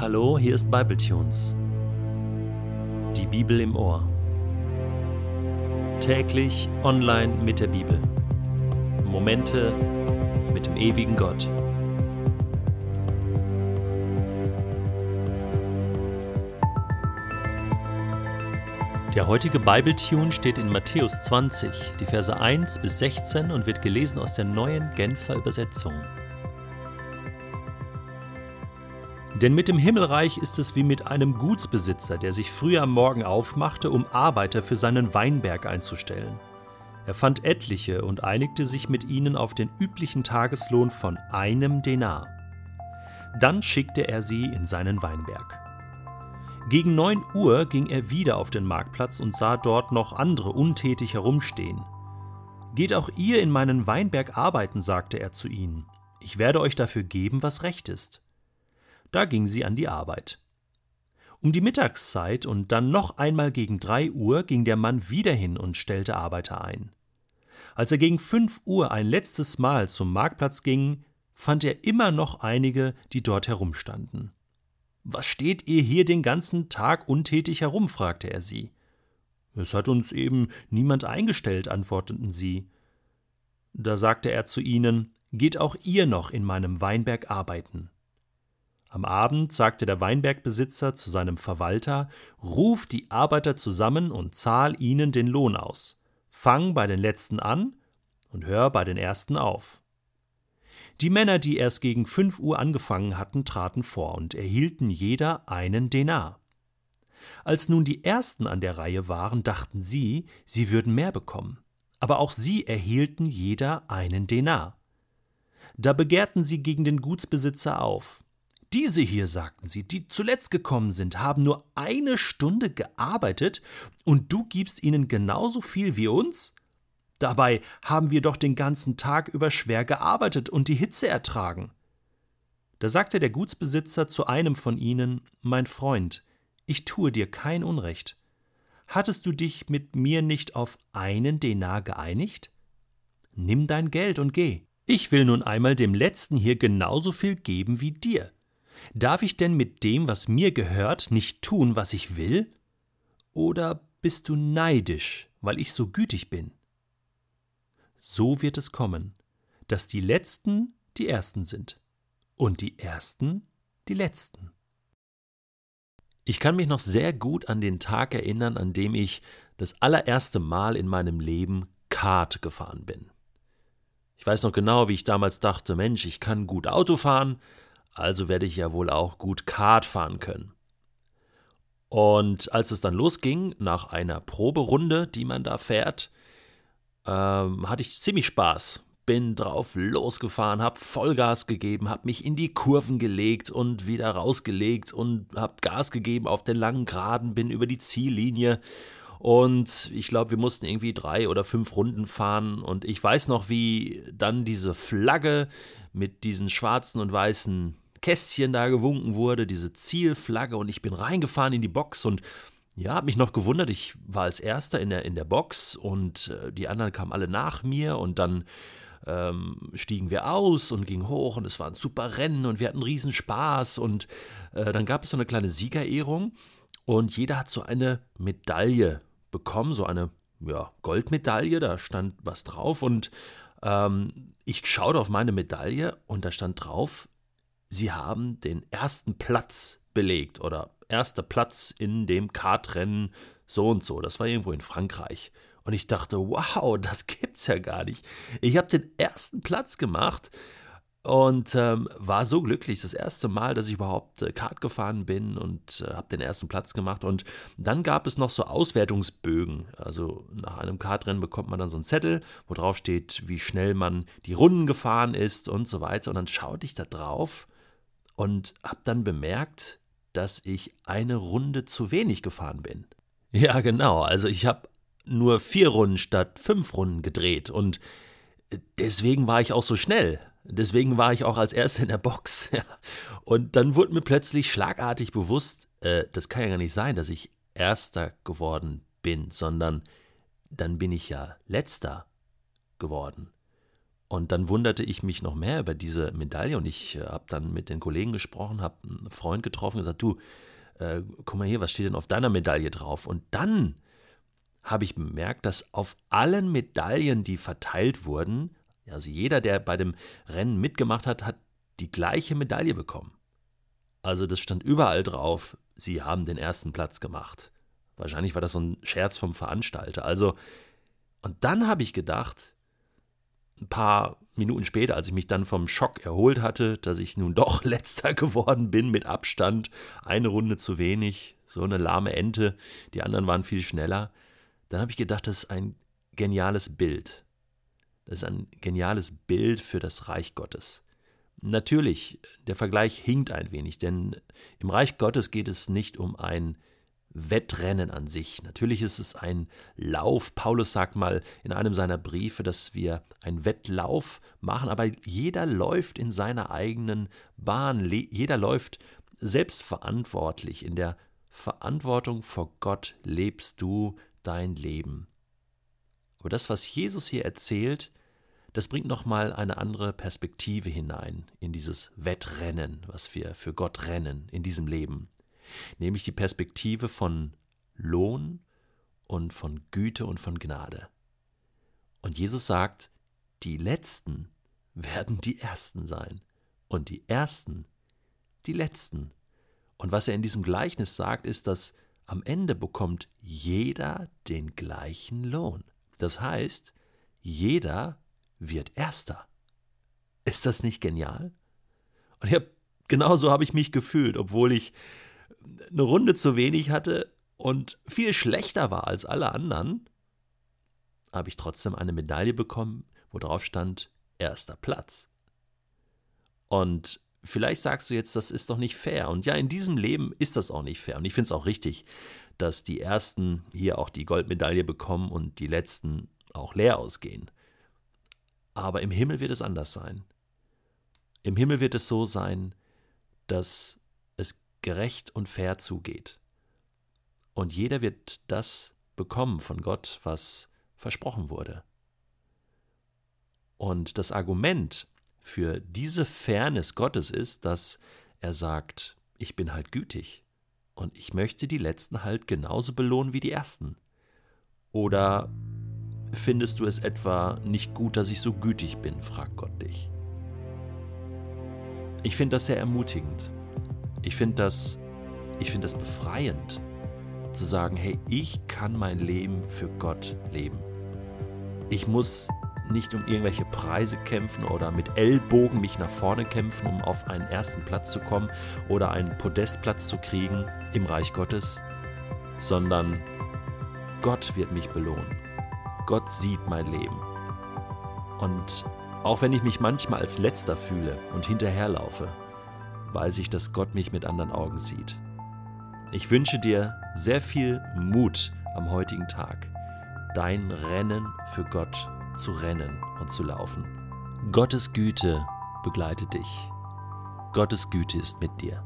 Hallo, hier ist Bibletunes. Die Bibel im Ohr. Täglich online mit der Bibel. Momente mit dem ewigen Gott. Der heutige Bibletune steht in Matthäus 20, die Verse 1 bis 16 und wird gelesen aus der neuen Genfer Übersetzung. Denn mit dem Himmelreich ist es wie mit einem Gutsbesitzer, der sich früh am Morgen aufmachte, um Arbeiter für seinen Weinberg einzustellen. Er fand etliche und einigte sich mit ihnen auf den üblichen Tageslohn von einem Denar. Dann schickte er sie in seinen Weinberg. Gegen neun Uhr ging er wieder auf den Marktplatz und sah dort noch andere untätig herumstehen. Geht auch ihr in meinen Weinberg arbeiten, sagte er zu ihnen. Ich werde euch dafür geben, was recht ist. Da ging sie an die Arbeit. Um die Mittagszeit und dann noch einmal gegen drei Uhr ging der Mann wieder hin und stellte Arbeiter ein. Als er gegen fünf Uhr ein letztes Mal zum Marktplatz ging, fand er immer noch einige, die dort herumstanden. Was steht ihr hier den ganzen Tag untätig herum? fragte er sie. Es hat uns eben niemand eingestellt, antworteten sie. Da sagte er zu ihnen, Geht auch ihr noch in meinem Weinberg arbeiten. Am Abend sagte der Weinbergbesitzer zu seinem Verwalter, Ruf die Arbeiter zusammen und zahl ihnen den Lohn aus. Fang bei den letzten an und hör bei den ersten auf. Die Männer, die erst gegen fünf Uhr angefangen hatten, traten vor und erhielten jeder einen Denar. Als nun die Ersten an der Reihe waren, dachten sie, sie würden mehr bekommen. Aber auch sie erhielten jeder einen Denar. Da begehrten sie gegen den Gutsbesitzer auf. Diese hier, sagten sie, die zuletzt gekommen sind, haben nur eine Stunde gearbeitet, und du gibst ihnen genauso viel wie uns? Dabei haben wir doch den ganzen Tag über schwer gearbeitet und die Hitze ertragen. Da sagte der Gutsbesitzer zu einem von ihnen Mein Freund, ich tue dir kein Unrecht. Hattest du dich mit mir nicht auf einen Denar geeinigt? Nimm dein Geld und geh. Ich will nun einmal dem Letzten hier genauso viel geben wie dir. Darf ich denn mit dem, was mir gehört, nicht tun, was ich will? Oder bist du neidisch, weil ich so gütig bin? So wird es kommen, dass die Letzten die Ersten sind und die Ersten die Letzten. Ich kann mich noch sehr gut an den Tag erinnern, an dem ich das allererste Mal in meinem Leben Kart gefahren bin. Ich weiß noch genau, wie ich damals dachte, Mensch, ich kann gut Auto fahren, also werde ich ja wohl auch gut Kart fahren können. Und als es dann losging, nach einer Proberunde, die man da fährt, ähm, hatte ich ziemlich Spaß. Bin drauf losgefahren, hab Vollgas gegeben, hab mich in die Kurven gelegt und wieder rausgelegt und hab Gas gegeben auf den langen Geraden, bin über die Ziellinie und ich glaube, wir mussten irgendwie drei oder fünf Runden fahren. Und ich weiß noch, wie dann diese Flagge mit diesen schwarzen und weißen Kästchen da gewunken wurde, diese Zielflagge. Und ich bin reingefahren in die Box und ja, habe mich noch gewundert. Ich war als Erster in der, in der Box und äh, die anderen kamen alle nach mir und dann ähm, stiegen wir aus und gingen hoch und es war ein super Rennen und wir hatten riesen Spaß und äh, dann gab es so eine kleine Siegerehrung und jeder hat so eine Medaille bekommen, so eine ja, Goldmedaille, da stand was drauf und ähm, ich schaute auf meine Medaille und da stand drauf, sie haben den ersten Platz belegt oder erster Platz in dem Kartrennen so und so. Das war irgendwo in Frankreich. Und ich dachte, wow, das gibt's ja gar nicht. Ich habe den ersten Platz gemacht und ähm, war so glücklich. Das erste Mal, dass ich überhaupt äh, Kart gefahren bin und äh, habe den ersten Platz gemacht. Und dann gab es noch so Auswertungsbögen. Also nach einem Kartrennen bekommt man dann so einen Zettel, wo drauf steht, wie schnell man die Runden gefahren ist und so weiter. Und dann schaute ich da drauf und habe dann bemerkt, dass ich eine Runde zu wenig gefahren bin. Ja, genau. Also ich habe nur vier Runden statt fünf Runden gedreht und deswegen war ich auch so schnell. Deswegen war ich auch als Erster in der Box. Und dann wurde mir plötzlich schlagartig bewusst, äh, das kann ja gar nicht sein, dass ich Erster geworden bin, sondern dann bin ich ja Letzter geworden. Und dann wunderte ich mich noch mehr über diese Medaille und ich äh, habe dann mit den Kollegen gesprochen, habe einen Freund getroffen und gesagt, du, äh, guck mal hier, was steht denn auf deiner Medaille drauf? Und dann habe ich bemerkt, dass auf allen Medaillen, die verteilt wurden, also jeder, der bei dem Rennen mitgemacht hat, hat die gleiche Medaille bekommen. Also das stand überall drauf, sie haben den ersten Platz gemacht. Wahrscheinlich war das so ein Scherz vom Veranstalter. Also, und dann habe ich gedacht, paar Minuten später, als ich mich dann vom Schock erholt hatte, dass ich nun doch letzter geworden bin mit Abstand, eine Runde zu wenig, so eine lahme Ente, die anderen waren viel schneller, dann habe ich gedacht, das ist ein geniales Bild. Das ist ein geniales Bild für das Reich Gottes. Natürlich, der Vergleich hinkt ein wenig, denn im Reich Gottes geht es nicht um ein Wettrennen an sich. Natürlich ist es ein Lauf. Paulus sagt mal in einem seiner Briefe, dass wir einen Wettlauf machen, aber jeder läuft in seiner eigenen Bahn. Jeder läuft selbstverantwortlich. In der Verantwortung vor Gott lebst du dein Leben. Aber das, was Jesus hier erzählt, das bringt nochmal eine andere Perspektive hinein in dieses Wettrennen, was wir für Gott rennen in diesem Leben nämlich die Perspektive von Lohn und von Güte und von Gnade. Und Jesus sagt, die Letzten werden die Ersten sein und die Ersten die Letzten. Und was er in diesem Gleichnis sagt, ist, dass am Ende bekommt jeder den gleichen Lohn. Das heißt, jeder wird Erster. Ist das nicht genial? Und ja, genauso habe ich mich gefühlt, obwohl ich eine Runde zu wenig hatte und viel schlechter war als alle anderen, habe ich trotzdem eine Medaille bekommen, wo drauf stand erster Platz. Und vielleicht sagst du jetzt, das ist doch nicht fair. Und ja, in diesem Leben ist das auch nicht fair. Und ich finde es auch richtig, dass die Ersten hier auch die Goldmedaille bekommen und die Letzten auch leer ausgehen. Aber im Himmel wird es anders sein. Im Himmel wird es so sein, dass gerecht und fair zugeht. Und jeder wird das bekommen von Gott, was versprochen wurde. Und das Argument für diese Fairness Gottes ist, dass er sagt, ich bin halt gütig und ich möchte die Letzten halt genauso belohnen wie die Ersten. Oder findest du es etwa nicht gut, dass ich so gütig bin, fragt Gott dich. Ich finde das sehr ermutigend. Ich finde das, ich finde das befreiend, zu sagen, hey, ich kann mein Leben für Gott leben. Ich muss nicht um irgendwelche Preise kämpfen oder mit Ellbogen mich nach vorne kämpfen, um auf einen ersten Platz zu kommen oder einen Podestplatz zu kriegen im Reich Gottes, sondern Gott wird mich belohnen. Gott sieht mein Leben. Und auch wenn ich mich manchmal als letzter fühle und hinterherlaufe, weiß ich, dass Gott mich mit anderen Augen sieht. Ich wünsche dir sehr viel Mut am heutigen Tag, dein Rennen für Gott zu rennen und zu laufen. Gottes Güte begleitet dich. Gottes Güte ist mit dir.